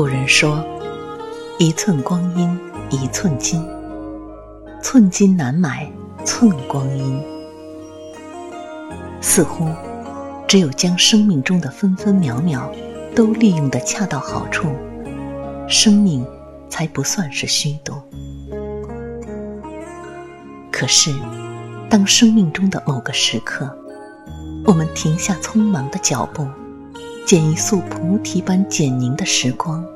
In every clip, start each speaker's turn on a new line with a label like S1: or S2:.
S1: 古人说：“一寸光阴一寸金，寸金难买寸光阴。”似乎，只有将生命中的分分秒秒都利用的恰到好处，生命才不算是虚度。可是，当生命中的某个时刻，我们停下匆忙的脚步。捡一束菩提般简宁的时光，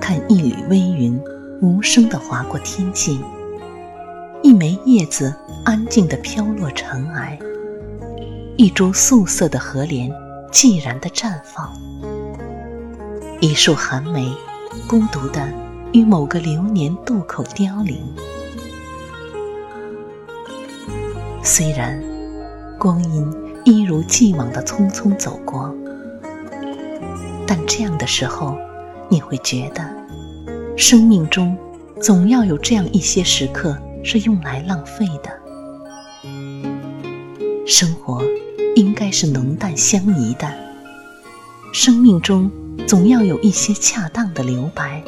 S1: 看一缕微云无声地划过天际，一枚叶子安静地飘落尘埃，一株素色的荷莲寂然地绽放，一束寒梅孤独地于某个流年渡口凋零。虽然光阴一如既往地匆匆走过。但这样的时候，你会觉得，生命中总要有这样一些时刻是用来浪费的。生活应该是浓淡相宜的，生命中总要有一些恰当的留白，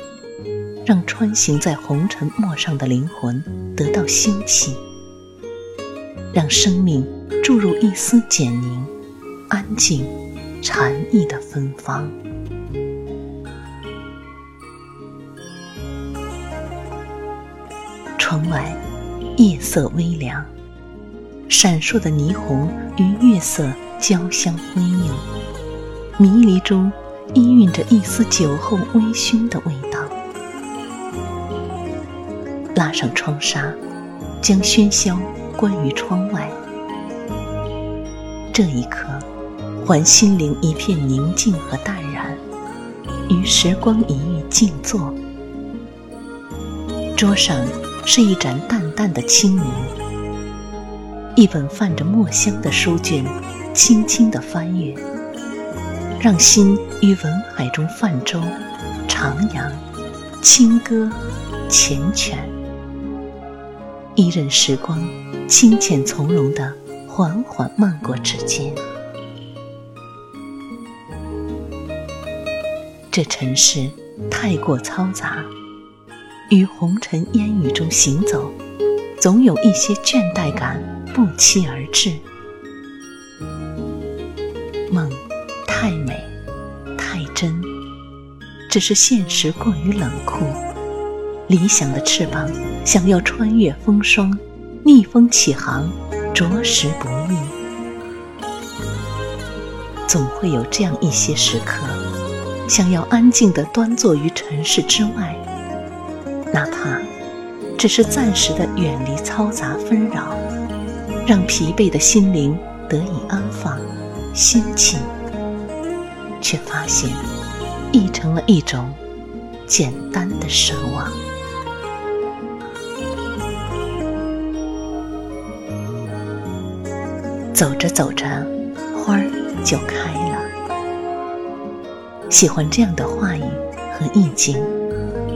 S1: 让穿行在红尘陌上的灵魂得到休憩，让生命注入一丝简宁、安静、禅意的芬芳。窗外，夜色微凉，闪烁的霓虹与月色交相辉映，迷离中氤氲着一丝酒后微醺的味道。拉上窗纱，将喧嚣关于窗外。这一刻，还心灵一片宁静和淡然，与时光一隅静坐。桌上。是一盏淡淡的清明，一本泛着墨香的书卷，轻轻地翻阅，让心于文海中泛舟、徜徉、轻歌、缱绻。一任时光清浅从容地缓缓漫过指尖。这尘世太过嘈杂。于红尘烟雨中行走，总有一些倦怠感不期而至。梦太美，太真，只是现实过于冷酷。理想的翅膀想要穿越风霜，逆风起航，着实不易。总会有这样一些时刻，想要安静地端坐于尘世之外。哪怕只是暂时的远离嘈杂纷扰，让疲惫的心灵得以安放、休憩，却发现亦成了一种简单的奢望。走着走着，花儿就开了。喜欢这样的话语和意境。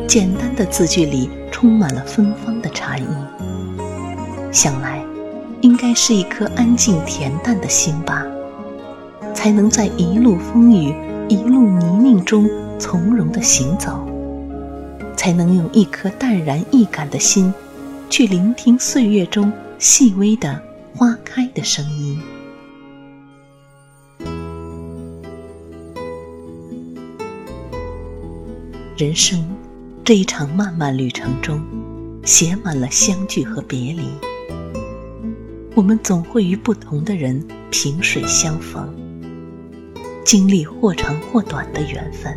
S1: 简单的字句里充满了芬芳的禅意，想来应该是一颗安静恬淡的心吧，才能在一路风雨、一路泥泞中从容的行走，才能用一颗淡然易感的心，去聆听岁月中细微的花开的声音。人生。这一场漫漫旅程中，写满了相聚和别离。我们总会与不同的人萍水相逢，经历或长或短的缘分，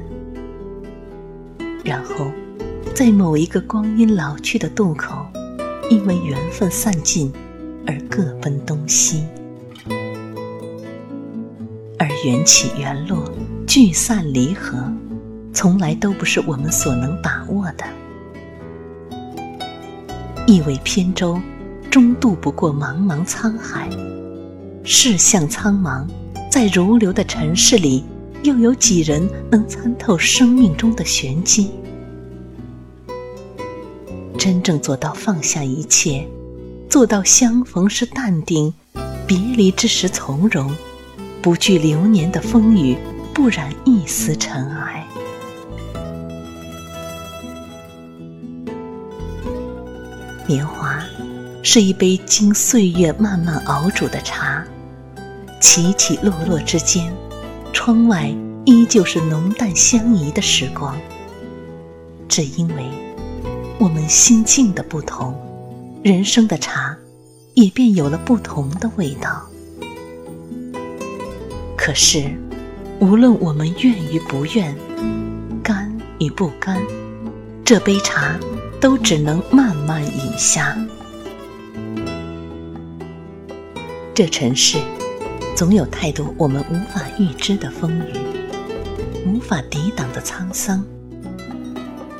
S1: 然后在某一个光阴老去的渡口，因为缘分散尽而各奔东西。而缘起缘落，聚散离合。从来都不是我们所能把握的。一尾扁舟，终渡不过茫茫沧海。世相苍茫，在如流的尘世里，又有几人能参透生命中的玄机？真正做到放下一切，做到相逢时淡定，别离之时从容，不惧流年的风雨，不染一丝尘埃。年华是一杯经岁月慢慢熬煮的茶，起起落落之间，窗外依旧是浓淡相宜的时光。只因为我们心境的不同，人生的茶也便有了不同的味道。可是，无论我们愿与不愿，甘与不甘，这杯茶都只能慢慢饮下。这尘世，总有太多我们无法预知的风雨，无法抵挡的沧桑。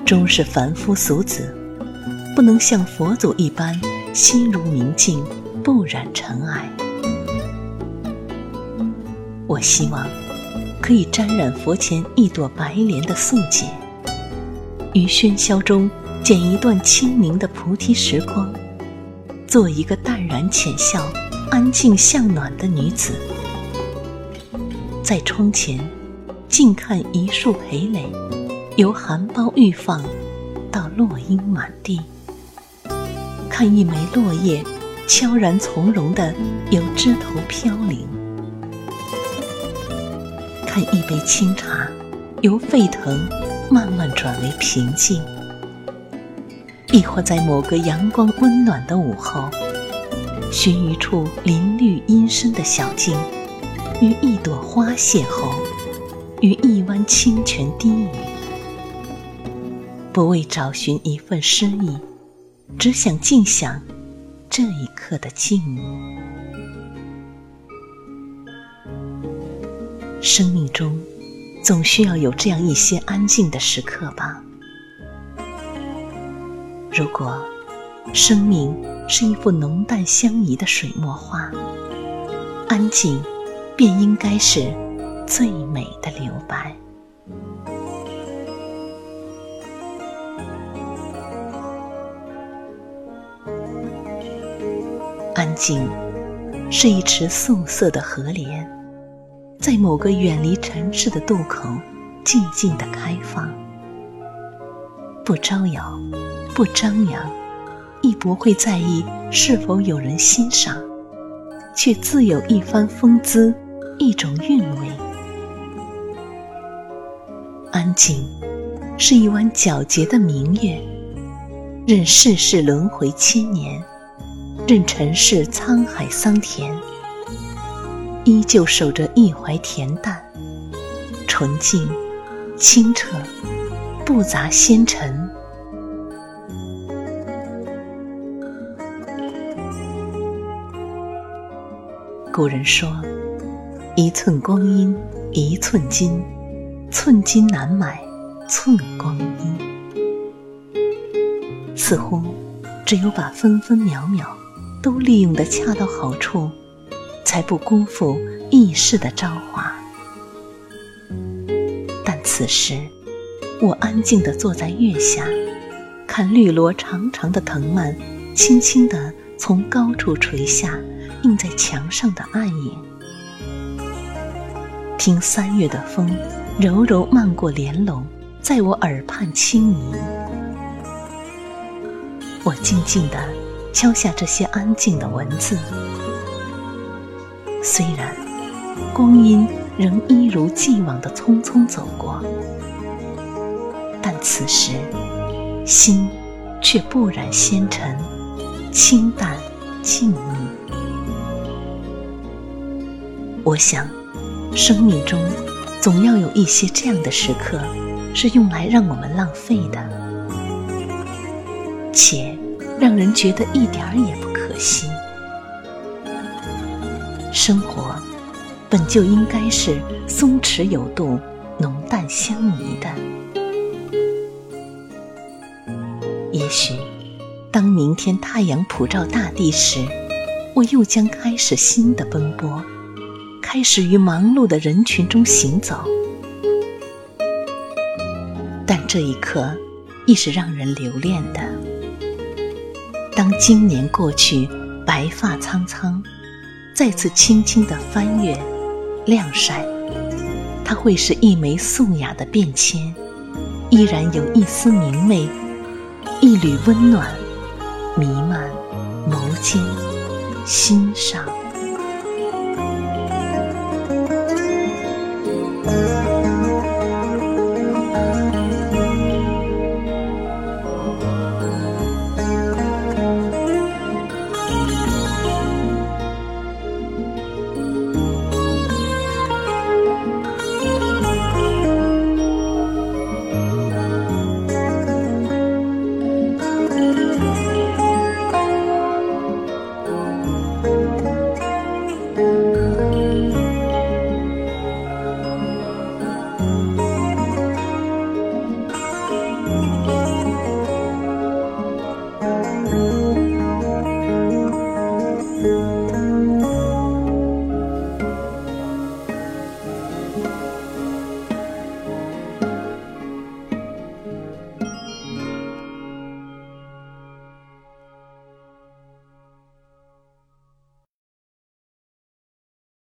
S1: 终是凡夫俗子，不能像佛祖一般心如明镜，不染尘埃。我希望可以沾染佛前一朵白莲的素洁，于喧嚣中剪一段清明的菩提时光，做一个淡然浅笑、安静向暖的女子，在窗前静看一树蓓蕾。由含苞欲放到落英满地，看一枚落叶悄然从容的由枝头飘零，看一杯清茶由沸腾慢慢转为平静，亦或在某个阳光温暖的午后，寻一处林绿阴深的小径，与一朵花邂逅，与一湾清泉低语。不为找寻一份诗意，只想静享这一刻的静谧。生命中总需要有这样一些安静的时刻吧。如果生命是一幅浓淡相宜的水墨画，安静便应该是最美的留白。安静，是一池素色的荷莲，在某个远离尘世的渡口，静静的开放，不招摇，不张扬，亦不会在意是否有人欣赏，却自有一番风姿，一种韵味。安静，是一弯皎洁的明月，任世事轮回千年。任尘世沧海桑田，依旧守着一怀恬淡、纯净、清澈，不杂纤尘。古人说：“一寸光阴一寸金，寸金难买寸光阴。”似乎只有把分分秒秒。都利用的恰到好处，才不辜负易世的朝华。但此时，我安静地坐在月下，看绿萝长长的藤蔓，轻轻地从高处垂下，映在墙上的暗影。听三月的风，柔柔漫过帘笼，在我耳畔轻昵。我静静地。敲下这些安静的文字，虽然光阴仍一如既往的匆匆走过，但此时心却不染纤尘，清淡静谧。我想，生命中总要有一些这样的时刻，是用来让我们浪费的，且。让人觉得一点儿也不可惜。生活本就应该是松弛有度、浓淡相宜的。也许，当明天太阳普照大地时，我又将开始新的奔波，开始于忙碌的人群中行走。但这一刻，亦是让人留恋的。当今年过去，白发苍苍，再次轻轻地翻阅、晾晒，它会是一枚素雅的便签，依然有一丝明媚，一缕温暖，弥漫眸间心上。